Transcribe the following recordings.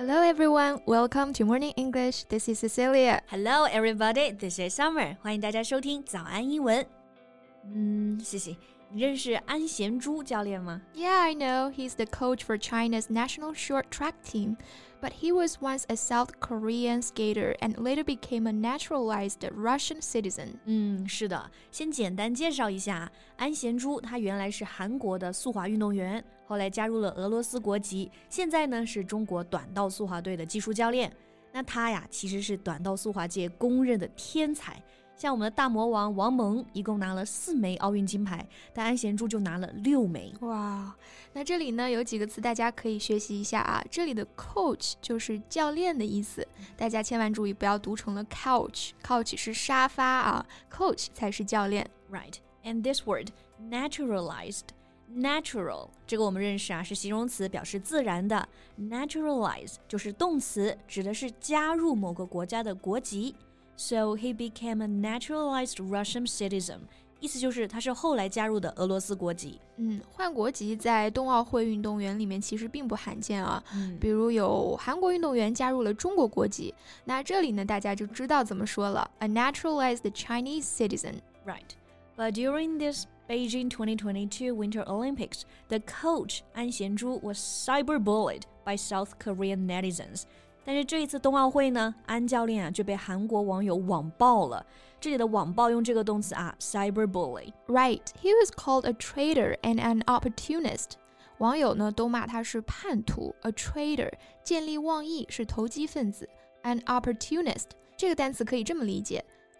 Hello everyone, welcome to Morning English. This is Cecilia. Hello everybody, this is Summer. 欢迎大家收听早安英文。嗯，谢谢。你认识安贤洙教练吗？Yeah, I know. He's the coach for China's national short track team. But he was once a South Korean skater and later became a naturalized Russian citizen. 嗯，是的。先简单介绍一下，安贤洙他原来是韩国的速滑运动员， 后来加入了俄罗斯国籍，现在呢是中国短道速滑队的技术教练。那他呀，其实是短道速滑界公认的天才。像我们的大魔王王蒙一共拿了四枚奥运金牌，但安贤洙就拿了六枚。哇，那这里呢有几个词大家可以学习一下啊。这里的 coach 就是教练的意思，大家千万注意不要读成了 couch，couch 是沙发啊，coach 才是教练。Right，and this word naturalized，natural 这个我们认识啊，是形容词，表示自然的；naturalize 就是动词，指的是加入某个国家的国籍。So he became a naturalized Russian citizen. 意思就是他是后来加入的俄罗斯国籍。嗯，换国籍在冬奥会运动员里面其实并不罕见啊。嗯，比如有韩国运动员加入了中国国籍，那这里呢大家就知道怎么说了，a naturalized Chinese citizen. Right. But during this Beijing 2022 Winter Olympics, the coach An Xianzhu was cyberbullied by South Korean netizens. 但是这一次冬奥会呢，安教练啊就被韩国网友网暴了。这里的网暴用这个动词啊，cyberbully。Right, he was called a traitor and an opportunist。网友呢都骂他是叛徒，a traitor，见利忘义，是投机分子；an opportunist，这个单词可以这么理解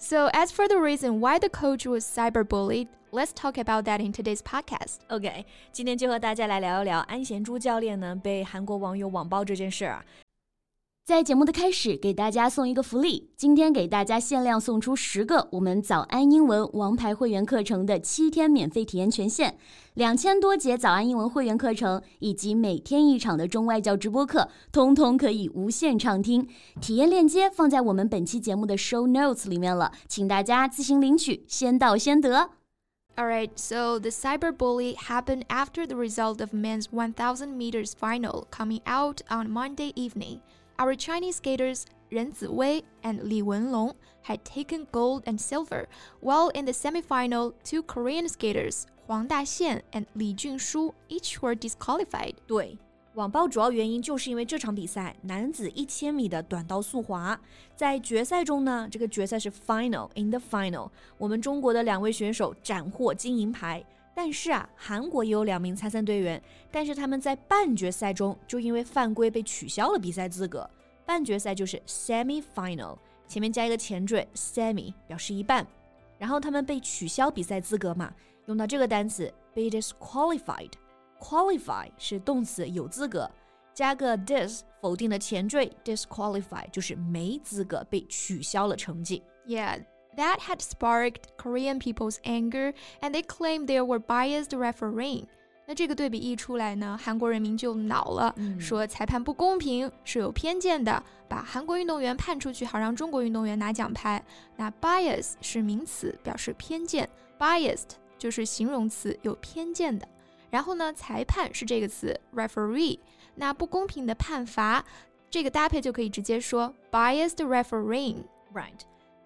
So, as for the reason why the coach was cyberbullied, let's talk about that in today's podcast. OK，今天就和大家来聊一聊安贤洙教练呢被韩国网友网暴这件事儿啊。 在节目的开始，给大家送一个福利。今天给大家限量送出十个我们早安英文王牌会员课程的七天免费体验权限，两千多节早安英文会员课程以及每天一场的中外教直播课，通通可以无限畅听。体验链接放在我们本期节目的 show notes 里面了，请大家自行领取，先到先得。Alright, so the cyberbully happened after the result of men's 1000 meters final coming out on Monday evening. Our Chinese skaters Ren Ziwei and Li Wenlong had taken gold and silver, while in the semifinal, two Korean skaters Huang Daxian and Li Junshu each were disqualified. 对，网暴主要原因就是因为这场比赛男子一千米的短道速滑，在决赛中呢，这个决赛是 final in the final，我们中国的两位选手斩获金银牌。 但是啊，韩国也有两名参赛队员，但是他们在半决赛中就因为犯规被取消了比赛资格。半决赛就是 semi final，前面加一个前缀 semi，表示一半。然后他们被取消比赛资格嘛，用到这个单词 be disqualified。qualify 是动词有资格，加个 dis 否定的前缀 disqualify 就是没资格被取消了成绩。Yeah. That had sparked Korean people's anger, and they claimed there were biased refereeing. 那这个对比一出来呢，韩国人民就恼了，嗯、说裁判不公平，是有偏见的，把韩国运动员判出去，好让中国运动员拿奖牌。那 bias 是名词，表示偏见；biased 就是形容词，有偏见的。然后呢，裁判是这个词 referee，那不公平的判罚，这个搭配就可以直接说 biased refereeing。Right.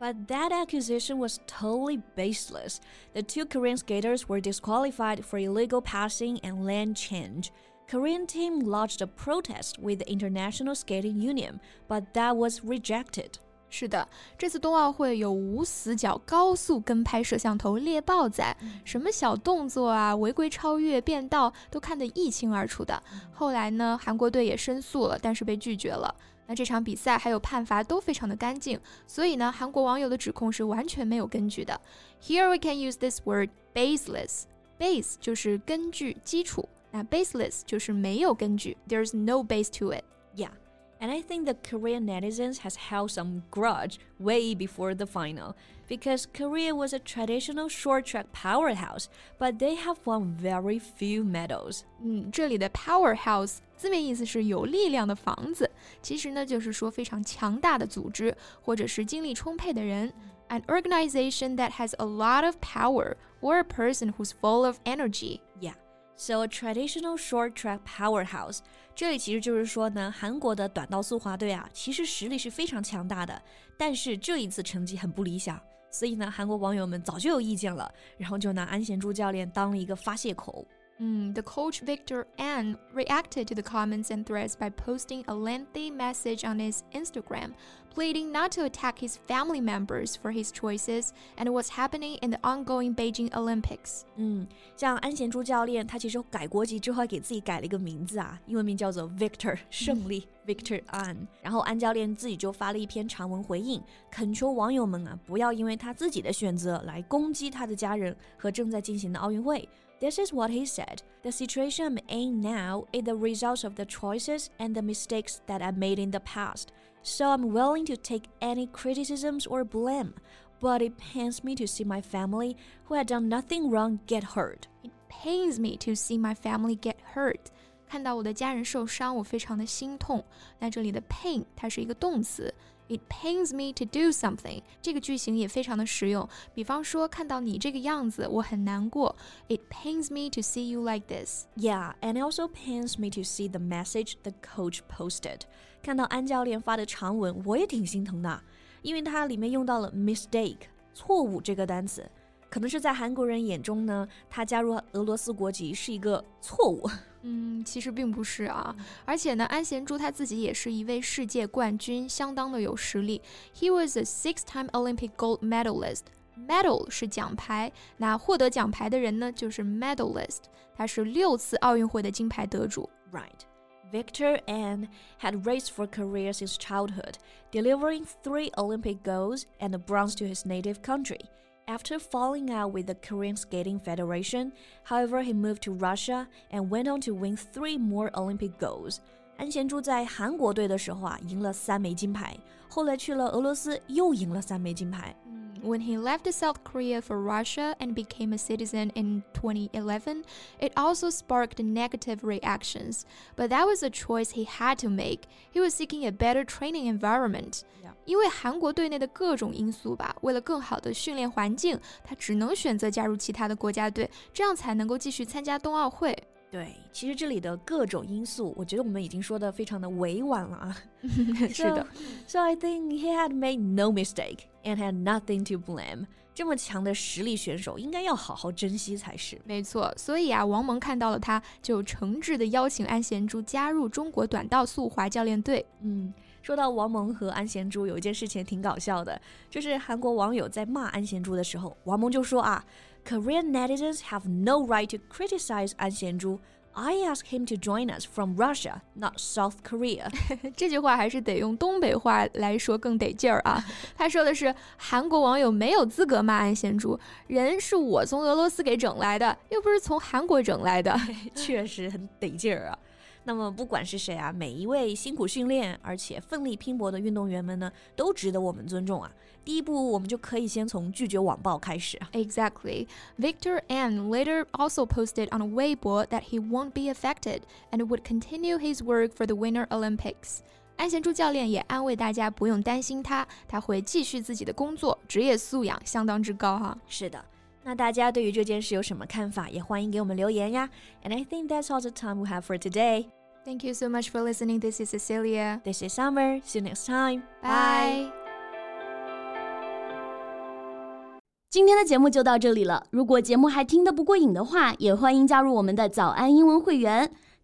But that accusation was totally baseless. The two Korean skaters were disqualified for illegal passing and lane change. Korean team lodged a protest with the International Skating Union, but that was rejected. 是的，这次冬奥会有无死角、高速跟拍摄像头猎豹仔，什么小动作啊、违规超越、变道都看得一清二楚的。后来呢，韩国队也申诉了，但是被拒绝了。 那这场比赛还有判罚都非常的干净，所以呢，韩国网友的指控是完全没有根据的。Here we can use this word baseless. Base 就是根据、基础，那 baseless 就是没有根据，there's no base to it. Yeah. And I think the Korean netizens has held some grudge way before the final because Korea was a traditional short track powerhouse, but they have won very few medals. 嗯，这里的 powerhouse 字面意思是有力量的房子，其实呢就是说非常强大的组织或者是精力充沛的人。An organization that has a lot of power or a person who's full of energy. Yeah. So a traditional short track powerhouse，这里其实就是说呢，韩国的短道速滑队啊，其实实力是非常强大的，但是这一次成绩很不理想，所以呢，韩国网友们早就有意见了，然后就拿安贤洙教练当了一个发泄口。Mm, the coach Victor An reacted to the comments and threats by posting a lengthy message on his Instagram, pleading not to attack his family members for his choices and what's happening in the ongoing Beijing Olympics. 嗯，像安贤洙教练，他其实改国籍之后还给自己改了一个名字啊，英文名叫做 Victor 胜利、嗯、Victor An。然后安教练自己就发了一篇长文回应，恳求网友们啊，不要因为他自己的选择来攻击他的家人和正在进行的奥运会。this is what he said. The situation I'm in now is the result of the choices and the mistakes that I made in the past. So I'm willing to take any criticisms or blame. But it pains me to see my family, who had done nothing wrong, get hurt. It pains me to see my family get hurt. 看到我的家人受伤，我非常的心痛。那这里的 pain 它是一个动词，it pains me to do something 这个句型也非常的实用。比方说，看到你这个样子，我很难过。It pains me to see you like this. Yeah, and it also pains me to see the message the coach posted. 看到安教练发的长文，我也挺心疼的，因为它里面用到了 mistake 错误这个单词。可能是在韩国人眼中呢，他加入俄罗斯国籍是一个错误。嗯，其实并不是啊。而且呢，安贤洙他自己也是一位世界冠军，相当的有实力。He was a six-time Olympic gold medalist. Medal 是奖牌，那获得奖牌的人呢，就是 medalist。他是六次奥运会的金牌得主。Right. Victor An had raced for a career since childhood, delivering three Olympic golds and a bronze to his native country. After falling out with the Korean Skating Federation, however, he moved to Russia and went on to win three more Olympic golds. 安贤洙在韩国队的时候啊，赢了三枚金牌，后来去了俄罗斯又赢了三枚金牌。when he left South Korea for Russia and became a citizen in 2011, it also sparked negative reactions. But that was a choice he had to make. He was seeking a better training environment. 因为韩国队内的各种因素吧，为了更好的训练环境，他只能选择加入其他的国家队，这样才能够继续参加冬奥会。对，其实这里的各种因素，我觉得我们已经说的非常的委婉了啊。是的。So I think he had made no mistake And had nothing to blame。这么强的实力选手，应该要好好珍惜才是。没错，所以啊，王蒙看到了他，就诚挚的邀请安贤洙加入中国短道速滑教练队。嗯，说到王蒙和安贤洙，有一件事情挺搞笑的，就是韩国网友在骂安贤洙的时候，王蒙就说啊。Korean netizens have no right to criticize An Xianzhu. I asked him to join us from Russia, not South Korea. 这句话还是得用东北话来说更得劲儿啊！他说的是韩国网友没有资格骂安贤洙，人是我从俄罗斯给整来的，又不是从韩国整来的，确实很得劲儿啊！那么不管是谁啊，每一位辛苦训练而且奋力拼搏的运动员们呢，都值得我们尊重啊。第一步，我们就可以先从拒绝网暴开始。Exactly. Victor An later also posted on Weibo that he won't be affected and would continue his work for the Winter Olympics. 安贤洙教练也安慰大家不用担心他，他会继续自己的工作，职业素养相当之高哈。是的。那大家对于这件事有什么看法？也欢迎给我们留言呀。And I think that's all the time we have for today. Thank you so much for listening. This is Cecilia. This is Summer. See you next time. Bye. 今天的节目就到这里了。如果节目还听得不过瘾的话，也欢迎加入我们的早安英文会员。